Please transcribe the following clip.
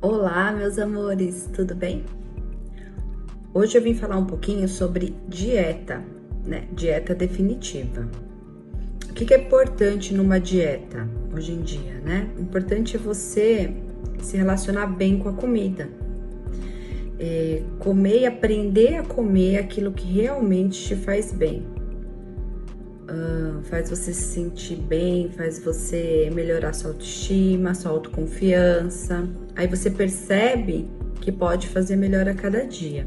Olá, meus amores, tudo bem? Hoje eu vim falar um pouquinho sobre dieta, né? Dieta definitiva. O que, é importante numa dieta hoje em dia, né? O importante é você se relacionar bem com a comida. É, comer e aprender a comer aquilo que realmente te faz bem. Faz você se sentir bem, faz você melhorar sua autoestima, sua autoconfiança. Aí você percebe que pode fazer melhor a cada dia.